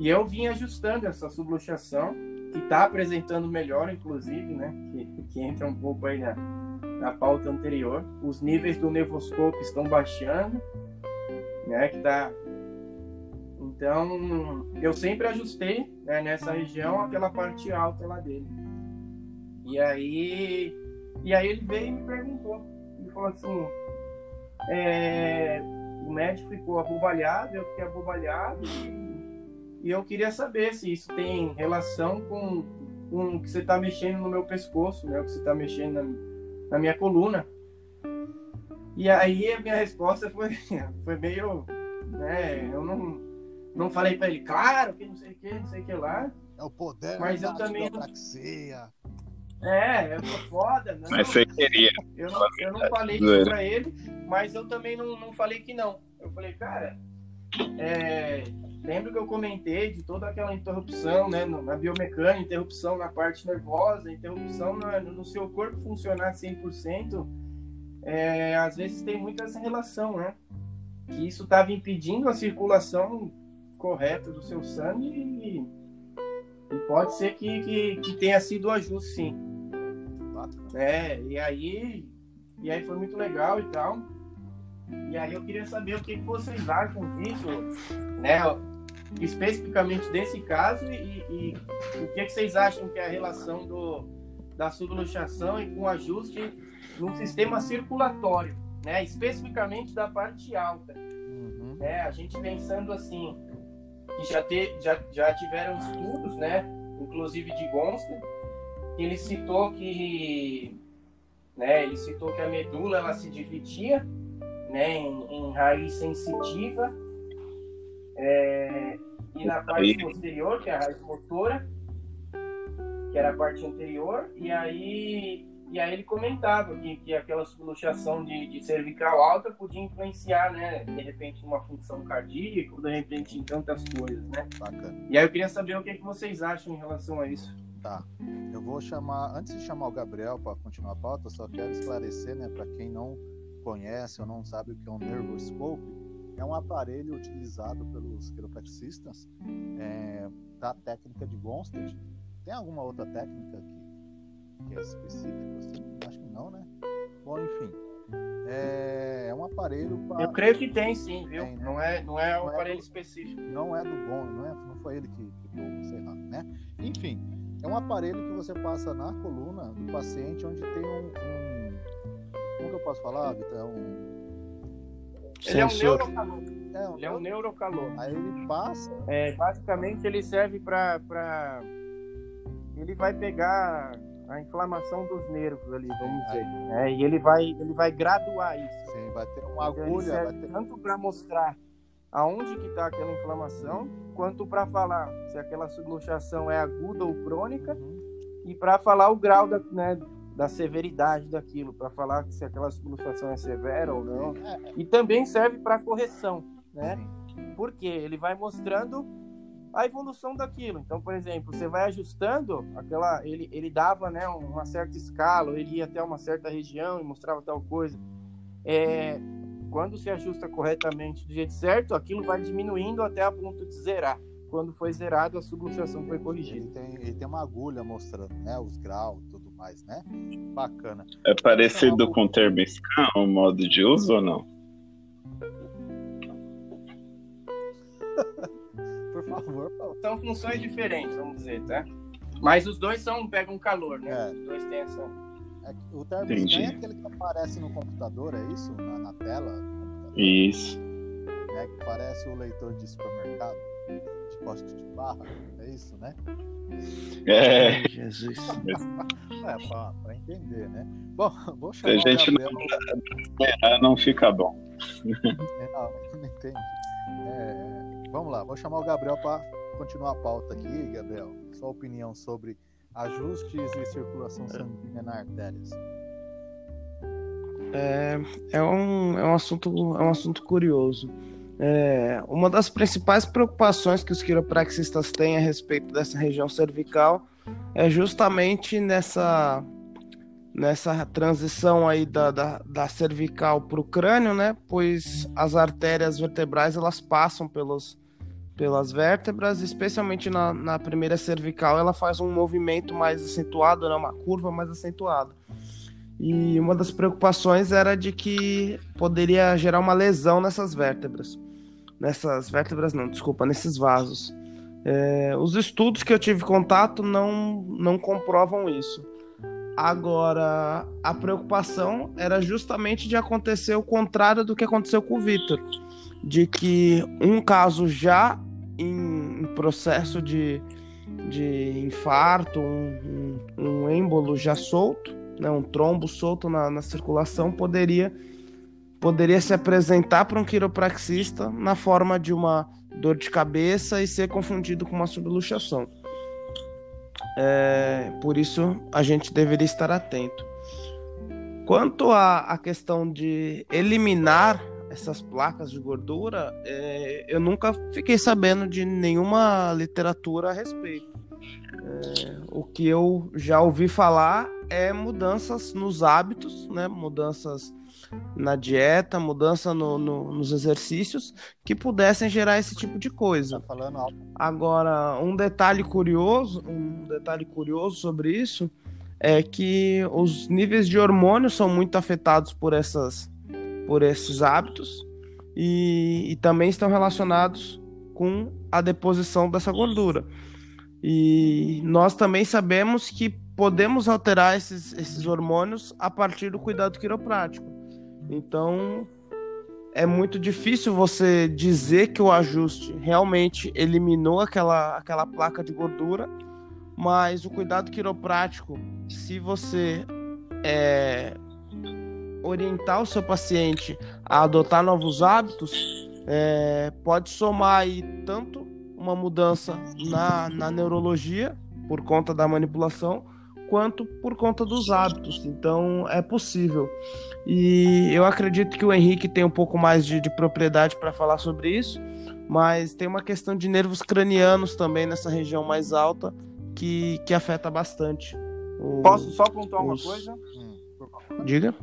E eu vim ajustando essa subluxação, que está apresentando melhor, inclusive, né? Que, que entra um pouco aí na, na pauta anterior. Os níveis do nevoscope estão baixando, né? Que tá então, eu sempre ajustei né, nessa região aquela parte alta lá dele. E aí, e aí ele veio e me perguntou. Ele falou assim: é, o médico ficou abobalhado, eu fiquei abobalhado, e, eu queria saber se isso tem relação com, com o que você está mexendo no meu pescoço, né, o que você está mexendo na, na minha coluna. E aí a minha resposta foi, foi meio. Né, eu não não falei para ele, claro, que não sei o que, não sei o que lá. É o poder Mas eu da também- apraxia. É, eu sou foda, não. Mas você queria. Eu não, eu não falei isso pra ele, mas eu também não, não falei que não. Eu falei, cara, é, lembra que eu comentei de toda aquela interrupção, né, no- na biomecânica, interrupção na parte nervosa, interrupção na- no seu corpo funcionar 100%, é, às vezes tem muito essa relação, né? Que isso estava impedindo a circulação correta do seu sangue e, e pode ser que, que, que tenha sido o ajuste, sim. É, e aí, e aí foi muito legal e tal. E aí eu queria saber o que, que vocês acham disso, né? Especificamente desse caso e, e o que, que vocês acham que é a relação do, da subluxação e com o ajuste no sistema circulatório, né? Especificamente da parte alta Uhum. né? A gente pensando assim, que já, te, já, já tiveram estudos, né? Inclusive de Gonster, que ele citou que, né? Ele citou que a medula ela se dividia, né? Em, em raiz sensitiva é, e na parte posterior, que é a raiz motora, que era a parte anterior, e aí e aí ele comentava que, que aquela subluxação de, de cervical alta podia influenciar, né, de repente, numa função cardíaca, ou de repente em tantas coisas, né? Bacana. E aí eu queria saber o que, que vocês acham em relação a isso. Tá. Eu vou chamar, antes de chamar o Gabriel para continuar a pauta, eu só quero esclarecer, né, para quem não conhece ou não sabe o que é um nervoscope, é um aparelho utilizado pelos quiropraxistas é, da técnica de Gonstead. Tem alguma outra técnica que, que é específica? Assim? Acho que não, né? Bom, enfim. É, é um aparelho para Eu creio que tem sim, viu? Tem, né? Não é, não é um Não é aparelho do- específico. não é do bom, não, é, não foi ele que criou, sei lá, né? Enfim, é um aparelho que você passa na coluna do paciente onde tem um, um- eu posso falar, Vitor? É um. Ele é um Sensor. neurocalor. É um, Ele é um neurocalor. Aí ele passa. É, basicamente ele serve para pra... ele vai pegar a inflamação dos nervos ali, vamos dizer. É, e ele vai ele vai graduar isso. Sim, vai ter uma Então, agulha. Serve ter... tanto para mostrar aonde que está aquela inflamação, quanto para falar se aquela subluxação é aguda ou crônica Uhum. e para falar o grau da, né, da severidade daquilo, para falar se aquela subluxação é severa ou não. É, E também serve para correção, né? Porque ele vai mostrando a evolução daquilo. Então, por exemplo, você vai ajustando aquela, ele, ele dava, né, uma certa escala, ele ia até uma certa região e mostrava tal coisa. É, quando se ajusta corretamente do jeito certo, aquilo vai diminuindo até a ponto de zerar. Quando foi zerado, a subluxação foi Ele corrigida. tem, ele tem uma agulha mostrando, né? Os graus e tudo mais, né? Bacana. É parecido com o termo scan, o modo de uso ou não? Favor, Paulo. São funções diferentes, vamos dizer, tá? Mas os dois são pegam calor, né? É. Os dois têm essa. É o termo Entendi. scan é aquele que aparece no computador, é isso? Na, na tela do computador. Isso. É que parece o leitor de supermercado, de código de barra. É isso, né? É, Jesus. É, pra, pra entender, né? Bom, vou se chamar a gente o não Gabriel. errar, não fica bom. É, Não, não entendi. É, vamos lá, vou chamar o Gabriel para continuar a pauta aqui, Gabriel. Sua opinião sobre ajustes e circulação sanguínea nas artérias. É, é, um, é, um assunto, é um assunto curioso. É, uma das principais preocupações que os quiropraxistas têm a respeito dessa região cervical é justamente nessa, nessa transição aí da, da, da cervical para o crânio, né? Pois as artérias vertebrais elas passam pelos, pelas vértebras, especialmente na, na primeira cervical, ela faz um movimento mais acentuado, né? uma curva mais acentuada. E uma das preocupações era de que poderia gerar uma lesão nessas vértebras. Nessas vértebras, não, desculpa, nesses vasos. É, os estudos que eu tive contato não, não comprovam isso. Agora, a preocupação era justamente de acontecer o contrário do que aconteceu com o Vitor. De que um caso já em, processo de, de infarto, um, um, um êmbolo já solto, né, um trombo solto na, na circulação, poderia, poderia se apresentar para um quiropraxista na forma de uma dor de cabeça e ser confundido com uma subluxação. É, por isso, a gente deveria estar atento. Quanto à, questão de eliminar essas placas de gordura, é, eu nunca fiquei sabendo de nenhuma literatura a respeito. É, o que eu já ouvi falar é mudanças nos hábitos, né? Mudanças na dieta, mudança no, no, nos exercícios que pudessem gerar esse tipo de coisa. Tá falando alto. Agora, um detalhe curioso, um detalhe curioso sobre isso é que os níveis de hormônio são muito afetados por essas por esses hábitos e, e também estão relacionados com a deposição dessa gordura. E nós também sabemos que podemos alterar esses, esses hormônios a partir do cuidado quiroprático. Então, é muito difícil você dizer que o ajuste realmente eliminou aquela, aquela placa de gordura, mas o cuidado quiroprático, se você é, orientar o seu paciente a adotar novos hábitos, é, pode somar aí tanto uma mudança na, na neurologia, por conta da manipulação, quanto por conta dos hábitos. Então é possível. E eu acredito que o Henrique tem um pouco mais de, de propriedade para falar sobre isso, mas tem uma questão de nervos cranianos também nessa região mais alta que, que afeta bastante. o- Posso só pontuar uma os- coisa? Hum, por favor. Diga.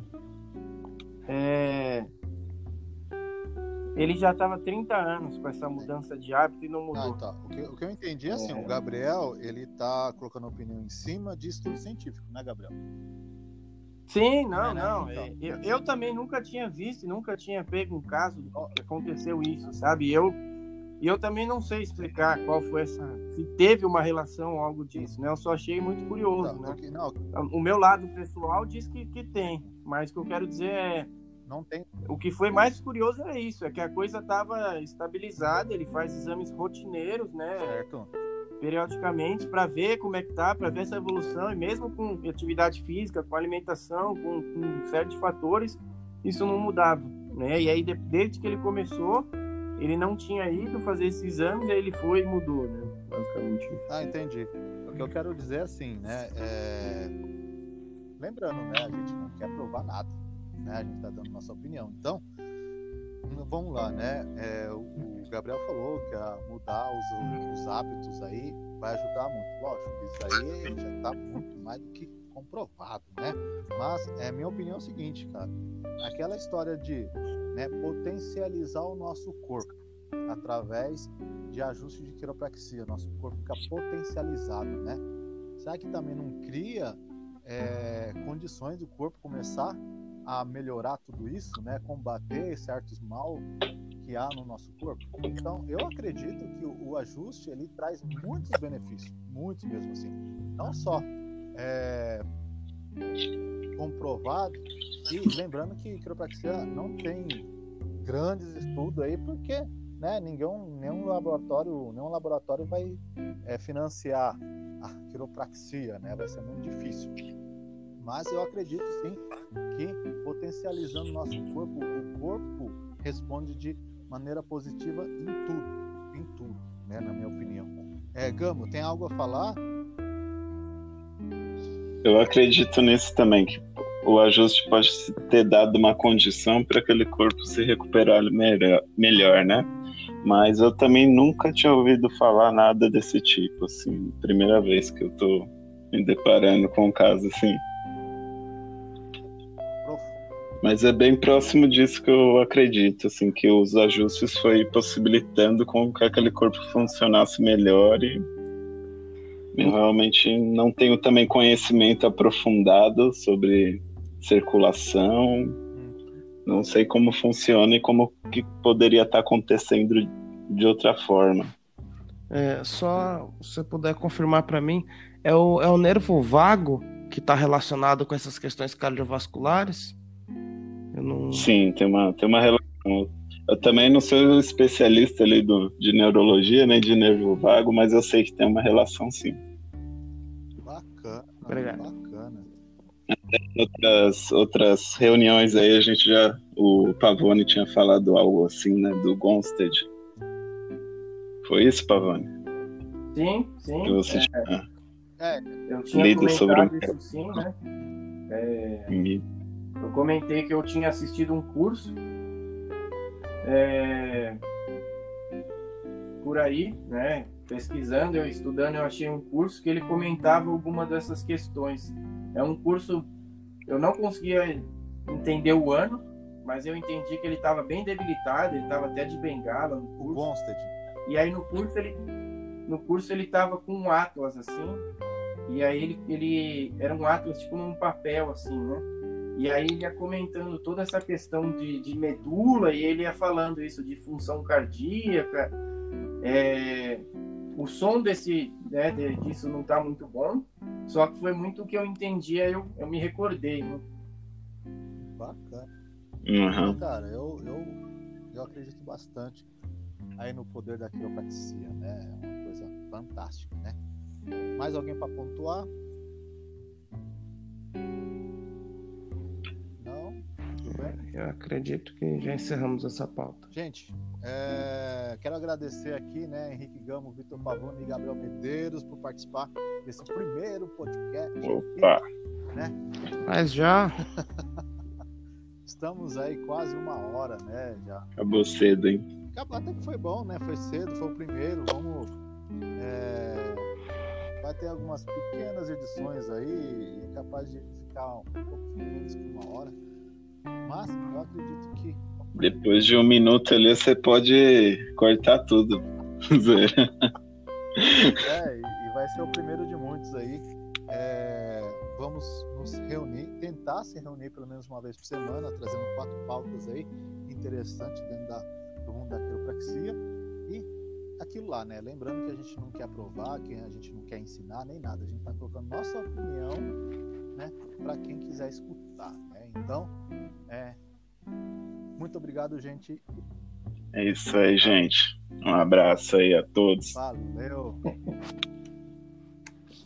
É... Ele já estava 30 anos com essa mudança de hábito e não Ah, mudou. então. O que, o que eu entendi é assim, É. o Gabriel, ele tá colocando opinião em cima de estudo científico, né, Gabriel? Sim, não, É, né? não. Então. é, Eu, eu também nunca tinha visto, nunca tinha pego um caso que aconteceu isso, sabe? Eu E eu também não sei explicar qual foi essa. Se teve uma relação ou algo disso, né? Eu só achei muito curioso, não, né? O meu lado pessoal diz que, que tem, mas o que eu quero dizer é. Não tem. O que foi mais curioso é isso, é que a coisa estava estabilizada, ele faz exames rotineiros, né? Certo. Periodicamente, para ver como é que tá, para ver essa evolução, e mesmo com atividade física, com alimentação, com, com série de fatores, isso não mudava, né? E aí, desde que ele começou, ele não tinha ido fazer esse exame, aí ele foi e mudou, né? Basicamente. Ah, entendi. O que eu quero dizer é assim, né? É... Lembrando, né? A gente não quer provar nada, né? A gente está dando nossa opinião. Então, vamos lá, né? É, o Gabriel falou que a mudar os, os hábitos aí vai ajudar muito. Lógico, isso aí já está muito mais do que comprovado, né? Mas é minha opinião é o seguinte, cara. Aquela história de né, potencializar o nosso corpo através de ajuste de quiropraxia, nosso corpo fica potencializado, né? Será que também não cria é, condições do corpo começar a melhorar tudo isso, né? Combater certos mal que há no nosso corpo. Então, eu acredito que o, o ajuste ele traz muitos benefícios, muitos mesmo assim. Não só é, comprovado. E lembrando que quiropraxia não tem grandes estudos aí, porque né, ninguém, nenhum laboratório, nenhum laboratório vai é, financiar a quiropraxia, né? Vai ser muito difícil. Mas eu acredito sim que potencializando nosso corpo, o corpo responde de maneira positiva em tudo, em tudo, né? Na minha opinião. É, Gamo, tem algo a falar? Eu acredito nisso também, que o ajuste pode ter dado uma condição para aquele corpo se recuperar melhor, melhor, né? Mas eu também nunca tinha ouvido falar nada desse tipo, assim, primeira vez que eu tô me deparando com um caso assim. Mas é bem próximo disso que eu acredito, assim, que os ajustes foi possibilitando com que aquele corpo funcionasse melhor e eu realmente não tenho também conhecimento aprofundado sobre circulação. Não sei como funciona e como que poderia estar acontecendo de outra forma. É, só se você puder confirmar para mim, é o, é o nervo vago que está relacionado com essas questões cardiovasculares? Não... Sim, tem uma, tem uma relação. Eu também não sou especialista ali do, de neurologia, nem de nervo vago, mas eu sei que tem uma relação sim. Bacana. Obrigado. Bacana. Outras, outras reuniões aí a gente já. O Pavone tinha falado algo assim, né? Do Gonstead. Foi isso, Pavone? Sim, sim. Que você é, tinha é, eu tinha lido sobre isso sim, né? É, eu comentei que eu tinha assistido um curso é, por aí, né? Pesquisando, eu estudando, eu achei um curso que ele comentava alguma dessas questões. É um curso, eu não conseguia entender o ano, mas eu entendi que ele estava bem debilitado, ele estava até de bengala no curso. E aí no curso ele no curso ele estava com um atlas assim, e aí ele, ele era um atlas tipo num papel assim, né? E aí ele ia comentando toda essa questão de, de medula e ele ia falando isso de função cardíaca. É, o som desse, né, disso não está muito bom, só que foi muito o que eu entendi, aí eu, eu me recordei. Né? Bacana. Uhum. Cara, eu, eu, eu acredito bastante aí no poder da quiropraxia, né? É uma coisa fantástica, né? Mais alguém para pontuar? Eu acredito que já encerramos essa pauta. Gente, é, quero agradecer aqui, né, Henrique Gamo, Vitor Pavone e Gabriel Medeiros por participar desse primeiro podcast. Opa! Aqui, né? Mas já. Estamos aí quase uma hora, né? Já. Acabou cedo, hein? Acabou, até que foi bom, né? Foi cedo, foi o primeiro. Vamos. É... Vai ter algumas pequenas edições aí, é capaz de ficar um pouquinho menos que uma hora. Mas eu acredito que. Depois de um minuto ali, você pode cortar tudo. é, e vai ser o primeiro de muitos aí. É, vamos nos reunir, tentar se reunir pelo menos uma vez por semana, trazendo quatro pautas aí interessantes dentro da, do mundo da quiropraxia. Aquilo lá, né? Lembrando que a gente não quer provar, que a gente não quer ensinar nem nada. A gente está colocando nossa opinião, né? Para quem quiser escutar. Né? Então, é, muito obrigado, gente. É isso aí, gente. Um abraço aí a todos. Valeu.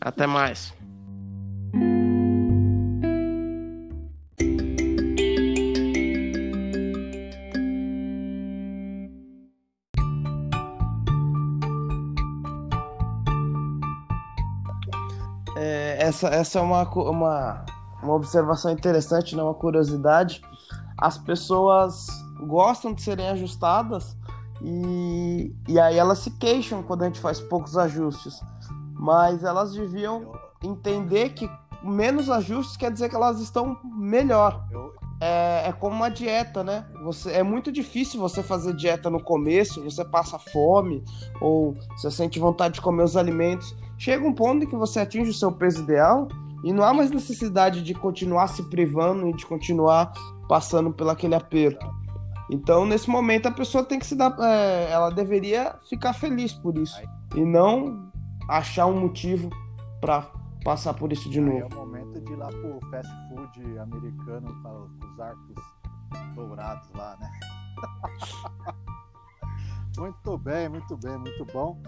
Até mais. Essa, essa é uma, uma, uma observação interessante, né? uma curiosidade. As pessoas gostam de serem ajustadas e, e aí elas se queixam quando a gente faz poucos ajustes. Mas elas deviam entender que menos ajustes quer dizer que elas estão melhor. É, é como uma dieta, né? Você, é muito difícil você fazer dieta no começo, você passa fome, ou você sente vontade de comer os alimentos. Chega um ponto em que você atinge o seu peso ideal e não há mais necessidade de continuar se privando e de continuar passando pelo aquele aperto. Então, nesse momento, a pessoa tem que se dar. É, ela deveria ficar feliz por isso. E não achar um motivo para passar por isso de Aí novo. é o momento de ir lá pro fast food americano com os arcos dourados lá, né? muito bem, muito bem, muito bom.